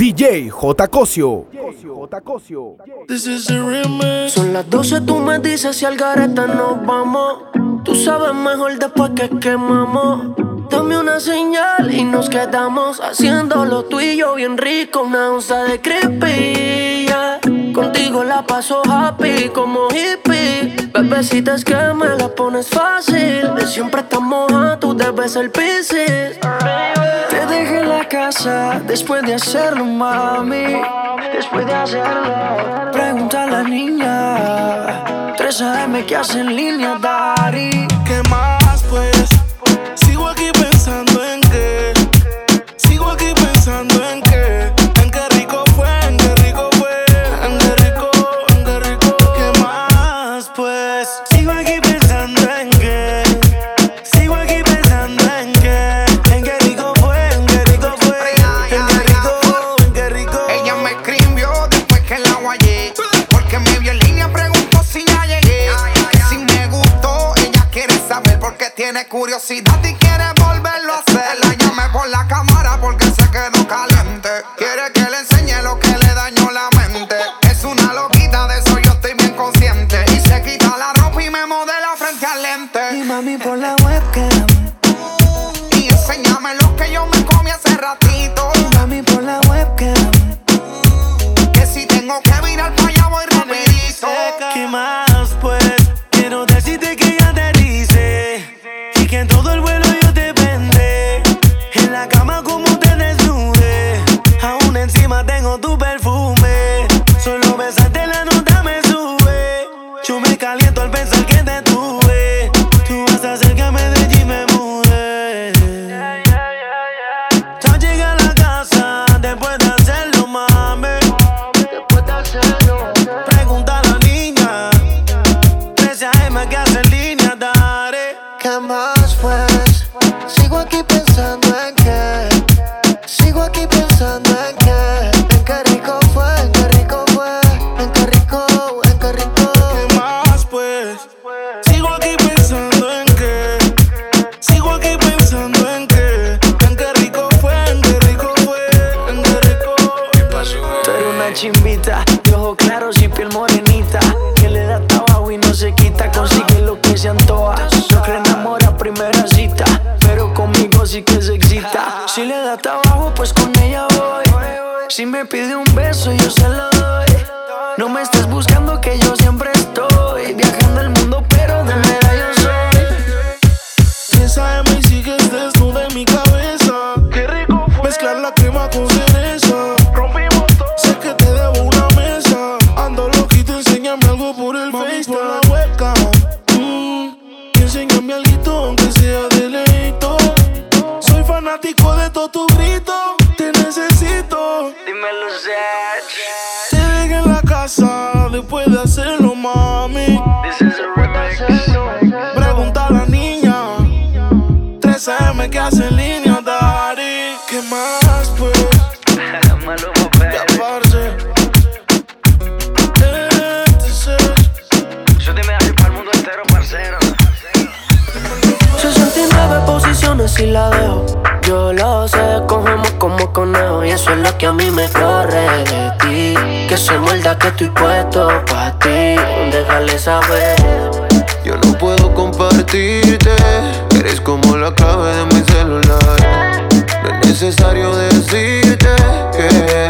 DJ J. Cosio. Son las 12, tú me dices si al gareta nos vamos. Tú sabes mejor después que quemamos. Dame una señal y nos quedamos haciendo lo tuyo bien rico. Una onza de creepy. Contigo la paso happy como hippie. Bebecita es que me la pones fácil. De siempre estás moja, ah, tú debes el piscis. Te dejé en la casa después de hacerlo, mami. Después de hacerlo, pregunta a la niña. 3 AM que hace en línea, Dari. Curiosidad y quiere volverlo a hacer. La llamé por la cámara porque se quedó calada. chimbita, de ojos claros y piel morenita, que le da trabajo y no se quita, consigue lo que se antoja. No cree enamora primera cita, pero conmigo sí que se excita. Si le da trabajo, pues con ella voy. Si me pide un beso, yo se lo doy. No me está se muerda que estoy puesto para ti. Déjale saber. Yo no puedo compartirte. Eres como la clave de mi celular. No es necesario decirte que.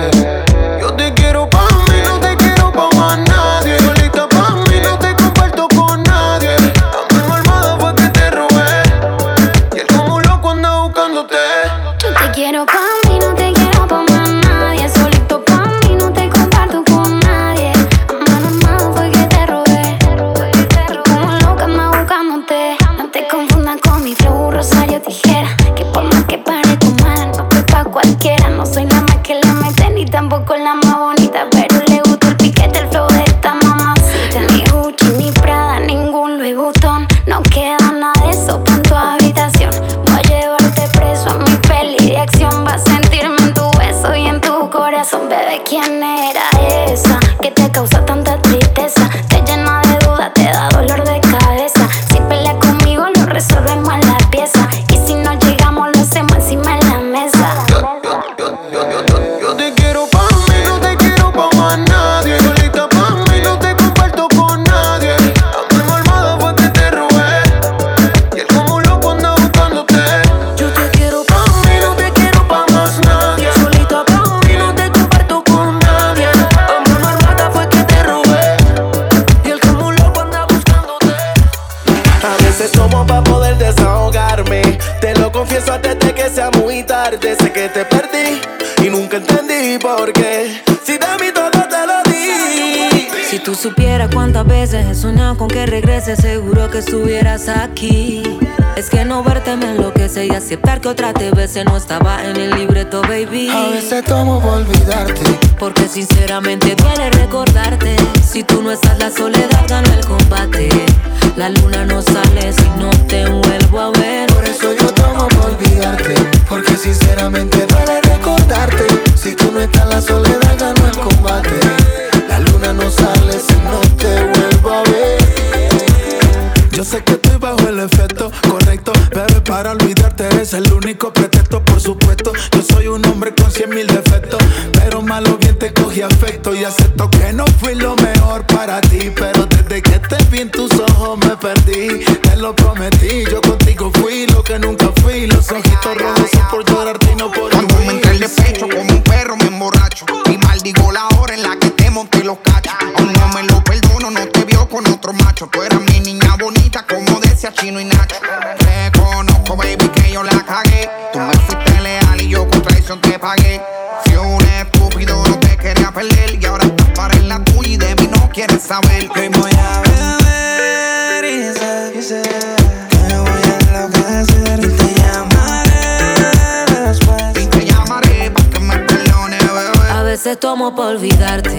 Seguro que estuvieras aquí. Es que no verte me enloquece y aceptar que otra te bese no estaba en el libreto, baby. A veces tomo por olvidarte. Porque sinceramente duele recordarte. Si tú no estás, la soledad gana el combate. La luna no sale si no te vuelvo a ver. Por eso yo tomo por olvidarte. Porque sinceramente duele recordarte. Si tú no estás, la soledad gana el combate. La luna no sale Yo sé que estoy bajo el efecto correcto, bebé, para olvidarte eres el único pretexto, por supuesto. Yo soy un hombre con cien mil defectos, pero malo bien te cogí afecto y acepto que no fui lo mejor para ti. Pero desde que te vi en tus ojos me perdí, te lo prometí. Yo contigo fui lo que nunca fui. Los ojitos rojos son por llorarte y no por Cuando me entré el pecho como un perro me emborracho Y maldigo la hora en la que te monté los cachos Aún no me lo perdono, no te vio con otro macho Tú decía Chino y Nacho Reconozco baby que yo la cagué. Tú me fuiste leal y yo con traición te pagué. Fui un estúpido, no te quería perder Y ahora estás para en la tuya y de mí no quieres saber. Hoy voy a beber y sé que voy a enloquecer y te llamaré después. Y te llamaré para que me perdone bebé. A veces tomo por olvidarte,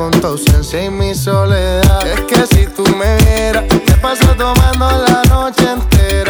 con tu ausencia y mi soledad. Es que si tú me vieras, te paso tomando la noche entera.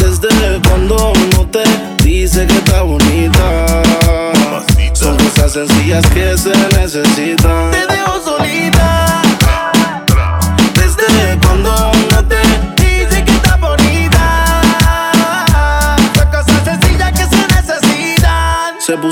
Desde cuando uno te dice que está bonita. Son cosas sencillas que se necesitan.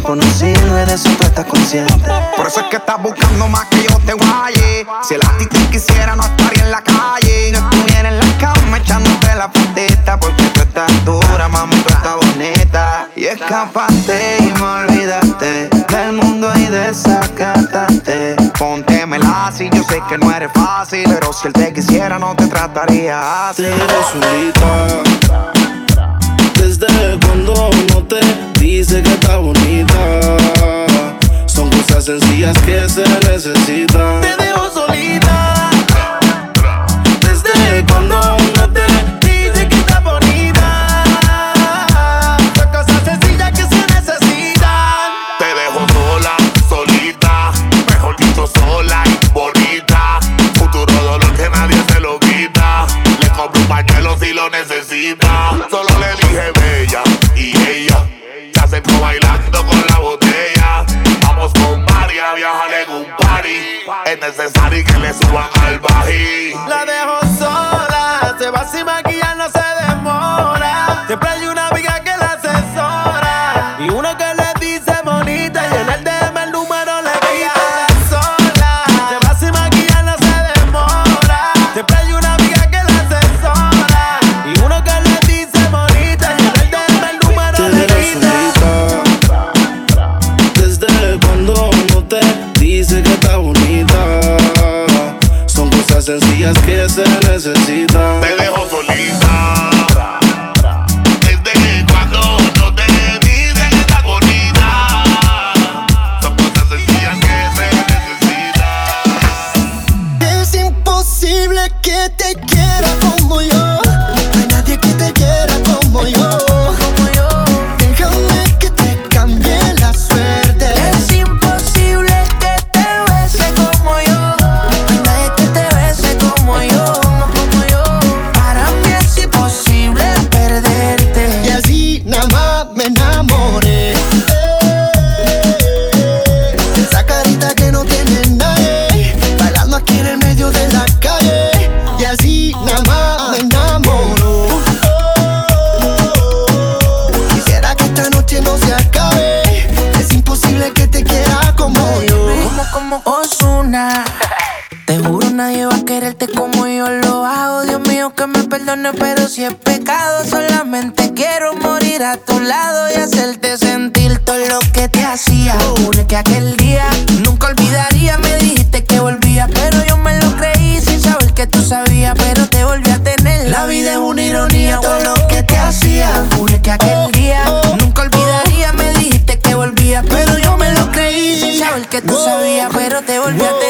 tipo no sirve, de eso tú estás consciente. Por eso es que estás buscando más que yo te guaye. Si el ti quisiera, no estaría en la calle. No estuviera en la cama echándote la patita. Porque tú estás dura, mami, tú estás bonita. Y escapaste y me olvidaste del mundo y desacataste. Póntemela así, yo sé que no eres fácil. Pero si él te quisiera, no te trataría así. Te solita. Desde cuando sencillas que se necesitan.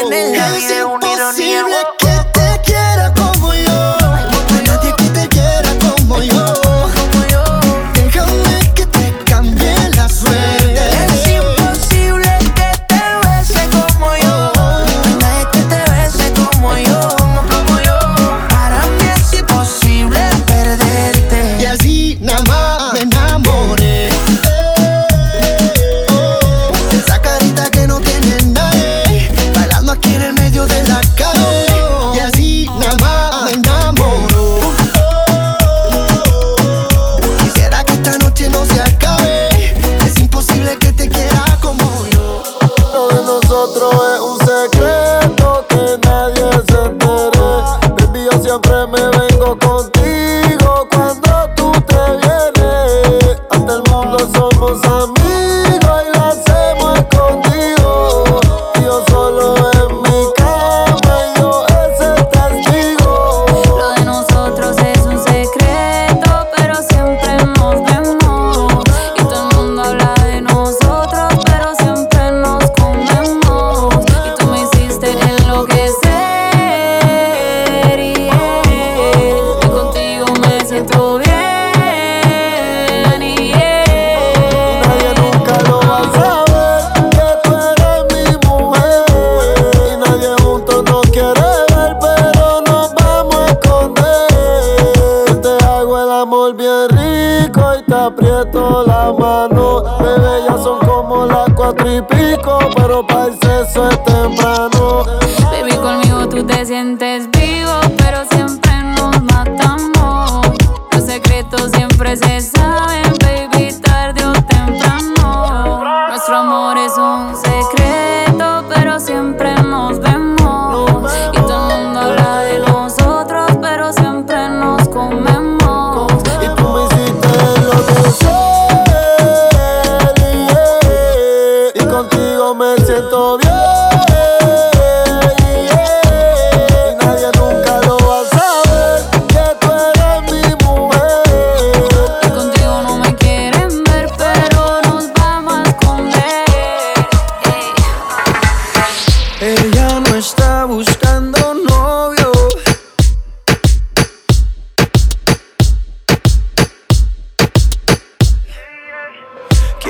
en el aire.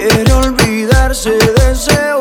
quiere olvidarse de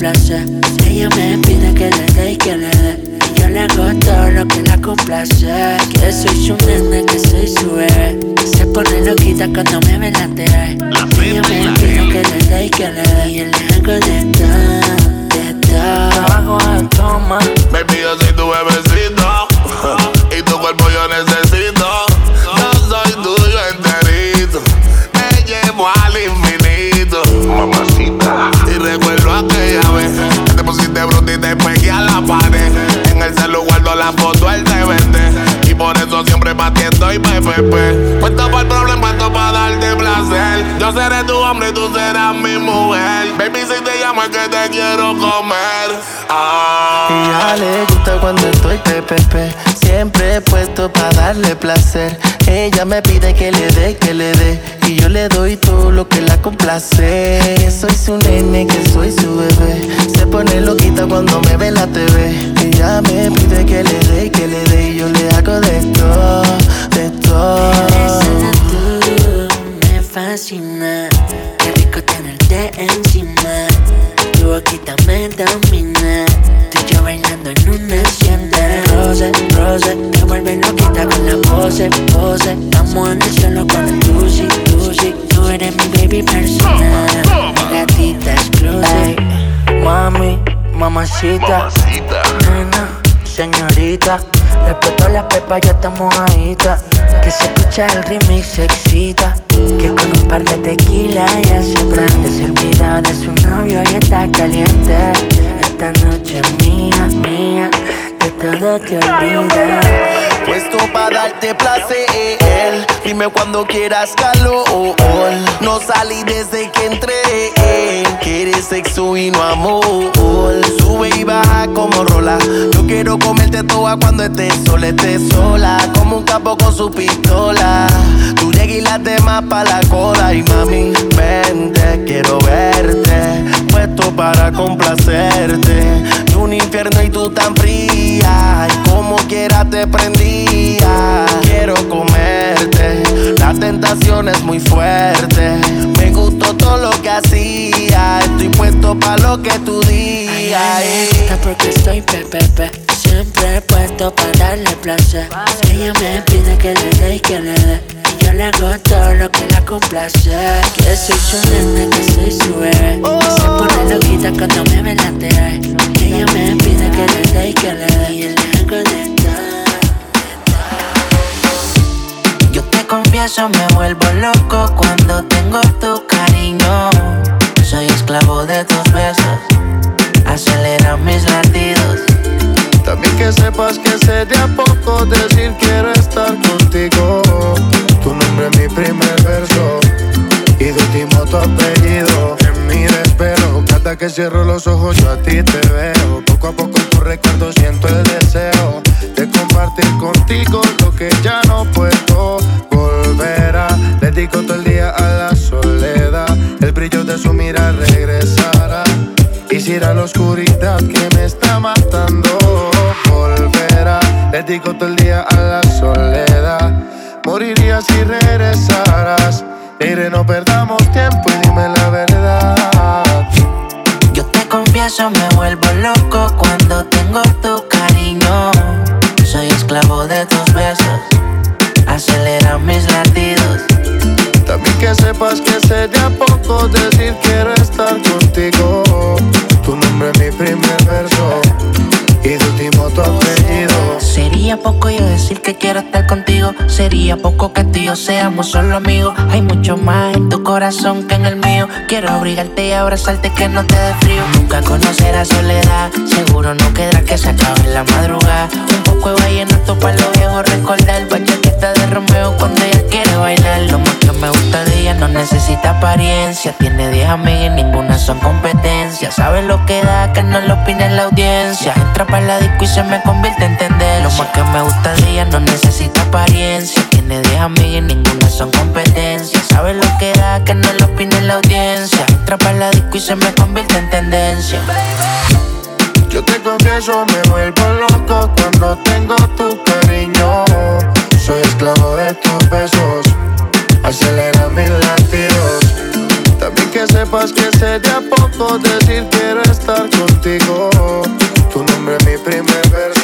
Ella me pide que le dé y que le dé. Yo le hago todo lo que la complace. Que soy su nena, que soy su bebé. Se pone loquita cuando me ve la Ella me pide que le dé y que le dé. Ella me pide que le dé, que le dé. Y yo le doy todo lo que la complace. Soy su nena mamacita. Mamacita. Nena, señorita. Respeto las pepas, ya estamos mojadita. Que se escucha el ritmo y se excita. Que con un par de tequila ya se prende. Se olvida de su novio y está caliente. Esta noche es mía, mía. Que todo te olvida. Puesto para darte placer. Dime cuando quieras calor. No salí desde que entré. Quieres sexo y no amor. Sube y baja como rola. Yo quiero comerte toda cuando estés sola, estés sola. Como un capo con su pistola. Tú llegas y las demás pa' la cola. Y mami, vente, quiero verte. Puesto para complacerte. De un infierno y tú tan fría. Y como quiera te Quiero comerte. La tentación es muy fuerte. Me gustó todo lo que hacía. Estoy puesto pa' lo que tú digas. porque estoy pepepe. Siempre puesto para darle placer. Ella me pide que le dé y que le dé. Y yo le hago todo lo que la complace. Que soy su nena, que soy su bebé. Se pone loquita cuando me ve la TV. Ella me pide que le dé y que le dé. Confieso, me vuelvo loco cuando tengo tu cariño. Soy esclavo de tus besos, acelera mis latidos. También que sepas que sé de a poco decir quiero estar contigo. Tu nombre es mi primer verso y de último tu apellido. En mi desespero, cada que cierro los ojos yo a ti te veo. Dedico todo Decir que quiero estar contigo. Sería poco que tú y yo seamos solo amigos. Hay mucho más en tu corazón que en el mío. Quiero abrigarte y abrazarte que no te dé frío. Nunca conocerás soledad. Seguro no quedará que se acabe en la madrugada. Un poco de vallenato para los viejos recordar. Bachatita de Romeo cuando ella quiere bailar. Lo más que me gusta no necesita apariencia. Tiene 10 amigas y ninguna son competencia. Sabe lo que da, que no lo opine la audiencia. Entra para la disco y se me convierte en tendencia. Lo más que me gusta de ella no necesita apariencia. Tiene 10 amigas y ninguna son competencia. Sabe lo que da, que no lo opine la audiencia. Entra para la disco y se me convierte en tendencia. Yo te confieso, me vuelvo loco cuando tengo tu cariño. Soy esclavo de tus besos, acelera mis latidos. También que sepas que sé de a poco decir quiero estar contigo. Tu nombre es mi primer verso.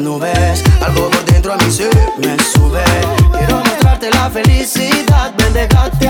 Algo por dentro a mí se me sube. Quiero mostrarte la felicidad. Ven, déjate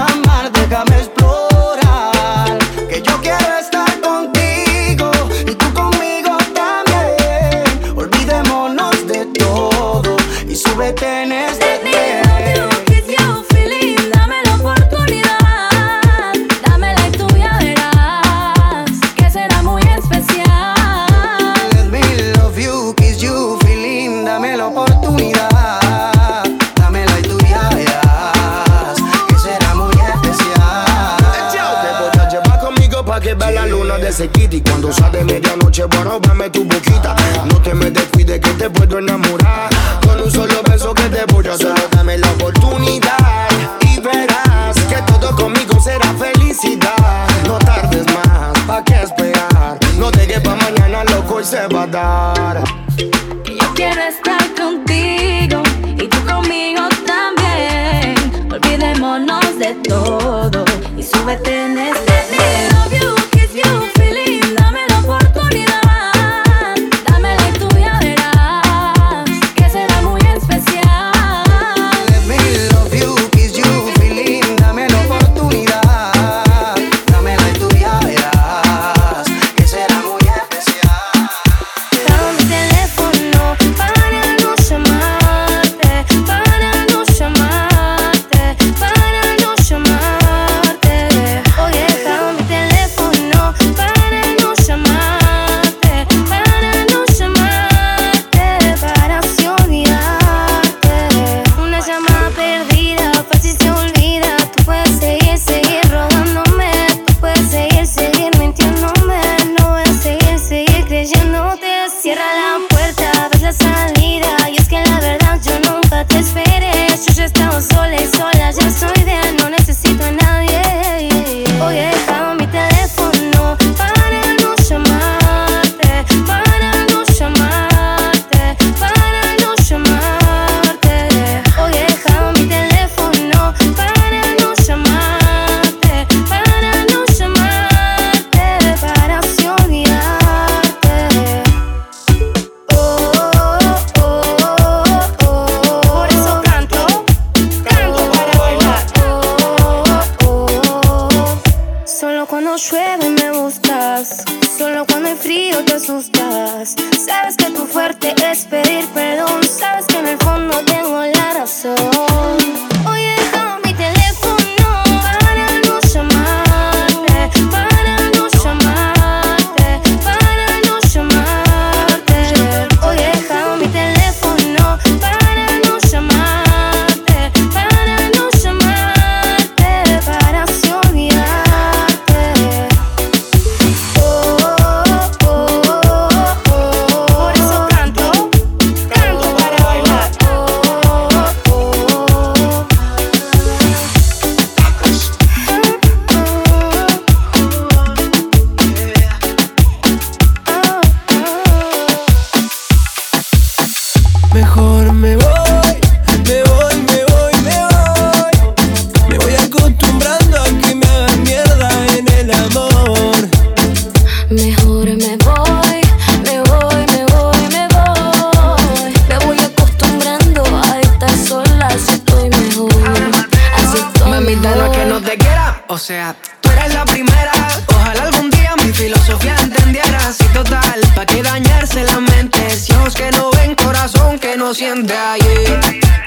Sea, tú eres la primera. Ojalá algún día mi filosofía entendieras. Y total, ¿pa' qué dañarse la mente? Si ojos que no ven, corazón que no siente. Ay,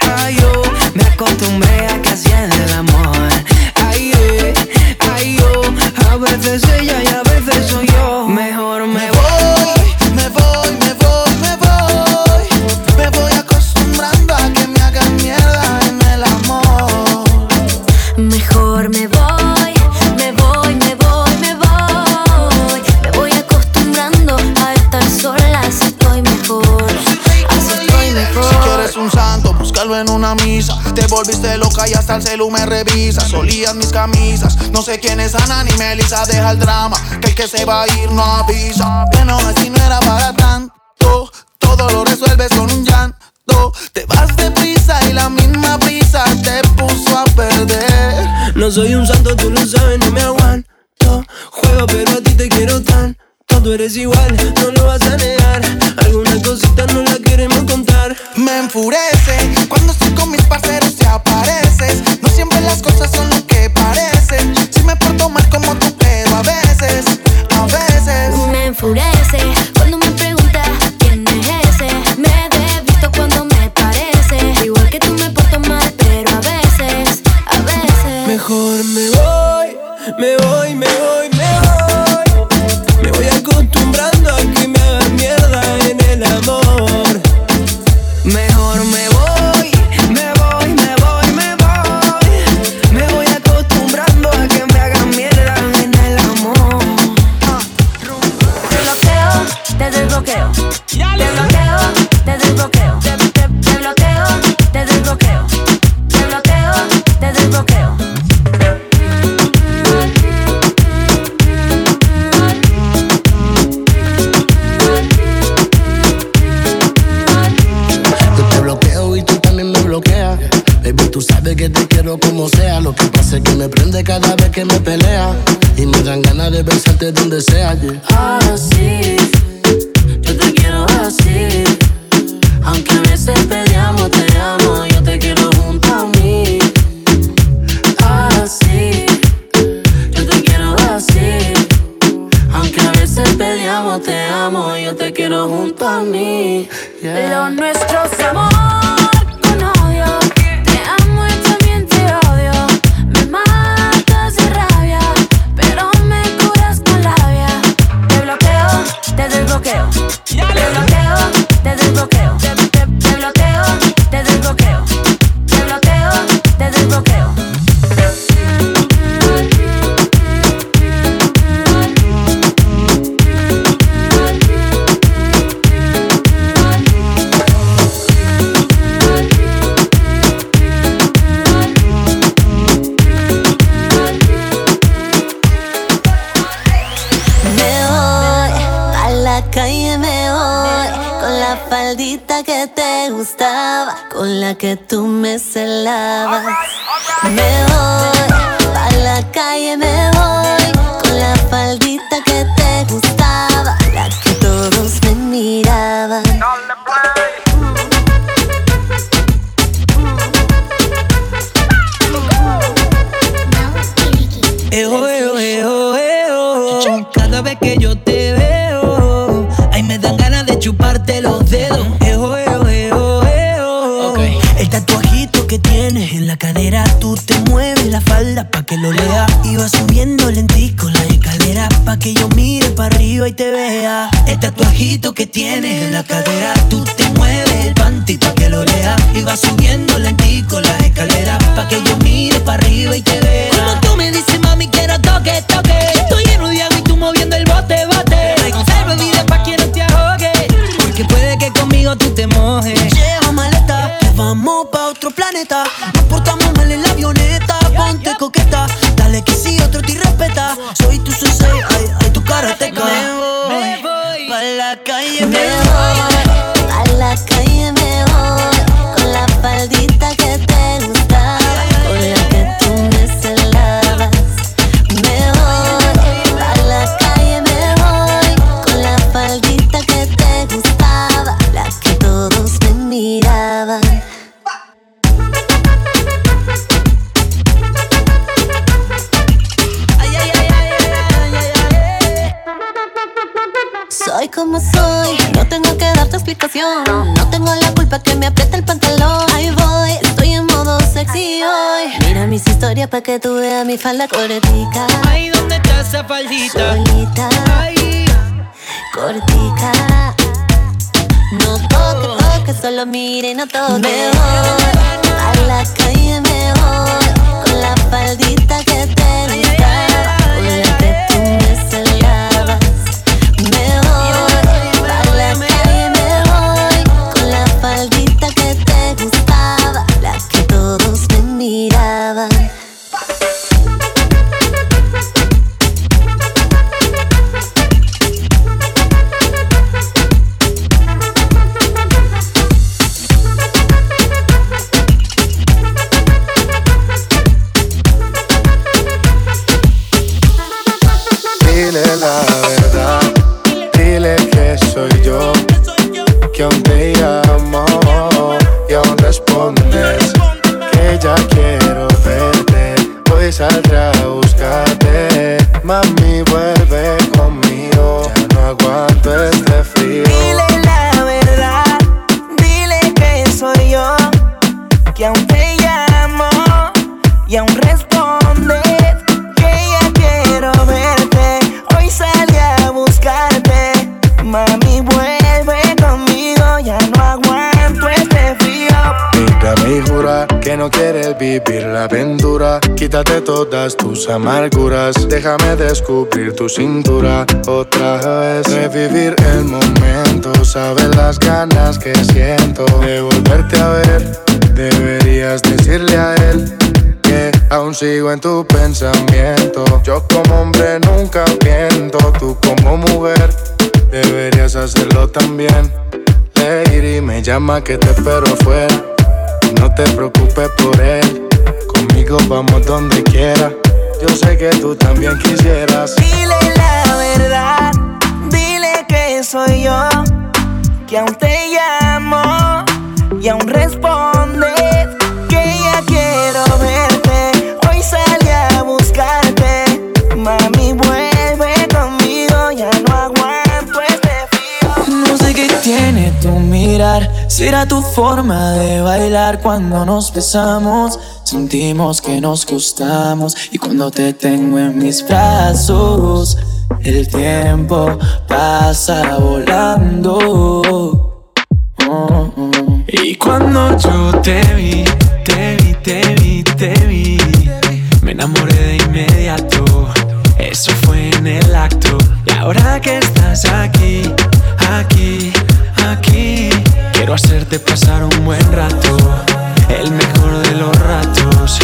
ay, yo me acostumbré a que hacían el amor. Ay, ay, yo a veces ella volviste loca y hasta el celu me revisa. Solías mis camisas, no sé quién es Ana ni Melissa. Deja el drama, que el que se va a ir no avisa. Bueno, así no era para tanto. Todo lo resuelves con un llanto. Te vas de prisa y la misma prisa te puso a perder. No soy un santo, tú lo sabes, no me aguanto. Juego, pero a ti te quiero tan. Tú eres igual, no lo vas a negar. Algunas cositas no las queremos contar. Me enfurece cuando estoy con mis parceros no siempre las cosas son veces amo, te amo, yo te quiero junto a mí. Yeah. Lo nuestro es amor. Con que tienes en la cadera, tú te mueves el panty pa' que lo lea. Y vas subiendo historias para que tú veas mi falda cortica. Ay, ¿dónde está esa faldita? Solita, Ay, cortica. No toque, toque, solo mire, no toque. Me voy a la calle, me voy con la faldita que te gustaba, con la que tú me celabas. Me mami vuelve conmigo, ya no aguanto este frío. Dile la verdad, dile que soy yo, que aún te llamo y aún respondes y jura que no quieres vivir la aventura. Quítate todas tus amarguras. Déjame descubrir tu cintura otra vez. Revivir el momento. Sabes las ganas que siento de volverte a ver. Deberías decirle a él que aún sigo en tu pensamiento. Yo como hombre nunca miento. Tú como mujer deberías hacerlo también. Lady me llama que te espero afuera. No te preocupes por él. Conmigo vamos donde quiera. Yo sé que tú también quisieras. Dile la verdad, dile que soy yo, que aún te llamo y aún respondes mirar, será tu forma de bailar cuando nos besamos. Sentimos que nos gustamos y cuando te tengo en mis brazos, el tiempo pasa volando. Y cuando yo te vi, te vi, te vi, te vi, me enamoré de inmediato. Eso fue en el acto. Y ahora que estás aquí, aquí, quiero hacerte pasar un buen rato. El mejor de los ratos.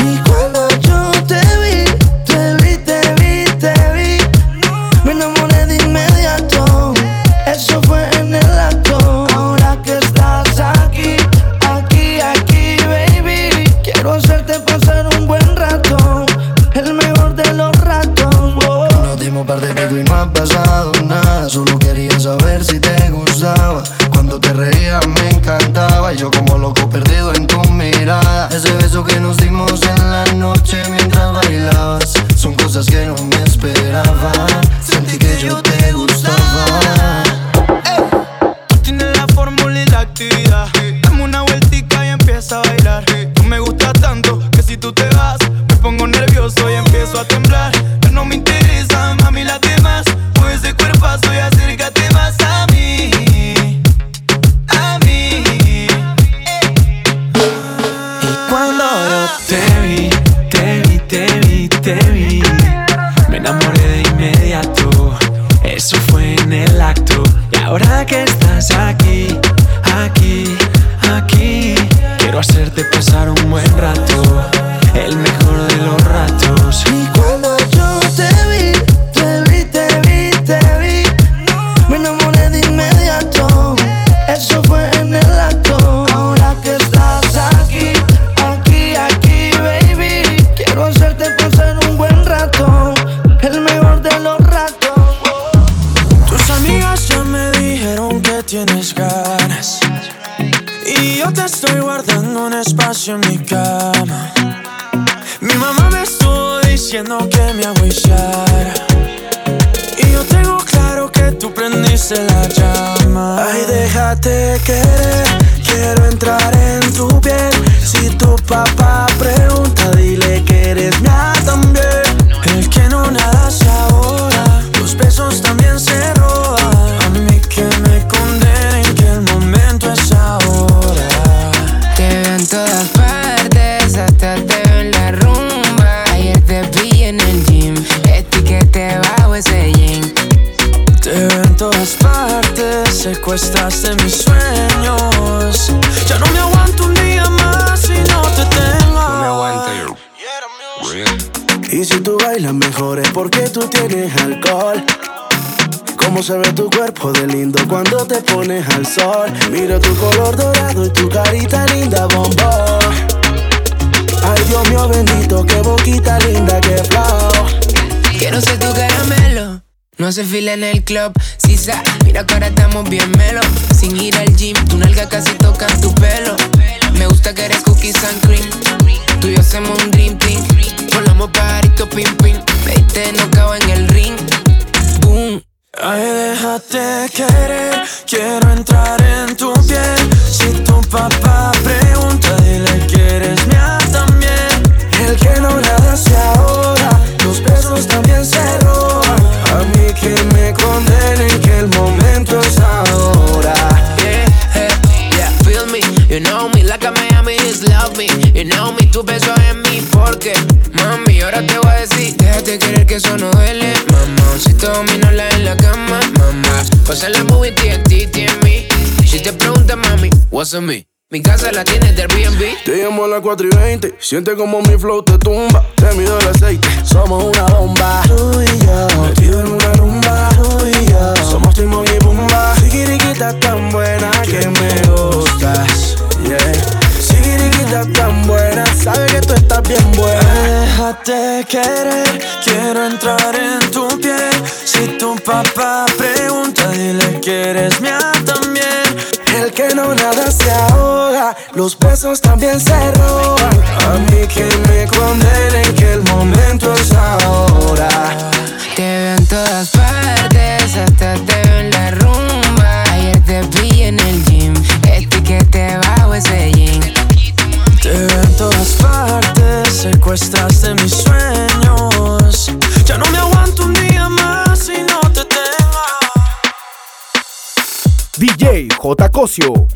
Cómo se ve tu cuerpo de lindo cuando te pones al sol. Mira tu color dorado y tu carita linda, bombón. Ay, Dios mío bendito, qué boquita linda, qué flow. Quiero ser tu caramelo. No hace fila en el club, sa Mira que ahora estamos bien melo. Sin ir al gym, tu nalga casi toca tu pelo. Me gusta que eres cookies and cream. Tú y yo hacemos un dream team. Volamos pajarito pim pim. Veinte no cago en el ring. Ay, déjate querer, quiero entrar en tu piel. Si tu papá pregunta, dile que eres mía también. El que no nada se ahoga, Just love me. You know me, tu beso en mí, porque mami, ahora te voy a decir, déjate querer que eso no duele, mamá. Si todo la en la cama, mamá. Pasa la movie, TNT, en mí. Si te preguntas, mami, what's on me? Mi casa la tienes de Airbnb. Te llamo a las 4 y 20. Siente como mi flow te tumba. Te mido el aceite. Somos una bomba. Tú y yo. Metido en una rumba. Tú y yo. Somos Timon y Pumba. Sigiriquita tan buena que me gustas. Yeah. Sigiriquita tan buena. Sabe que tú estás bien buena. Déjate querer, quiero entrar en tu piel. Si tu papá pregunta, dile que eres mía también. El que no nada se ahoga, los besos también se roban. A mí que me condenen que el momento es ahora. Te veo en todas partes, hasta te veo en la rumba. Ayer te vi en el gym, etiquete bajo ese jean. Veo en todas partes, secuestraste mis sueños. Ya no me aguanto un día más si no te tengo. DJ J. Cosio.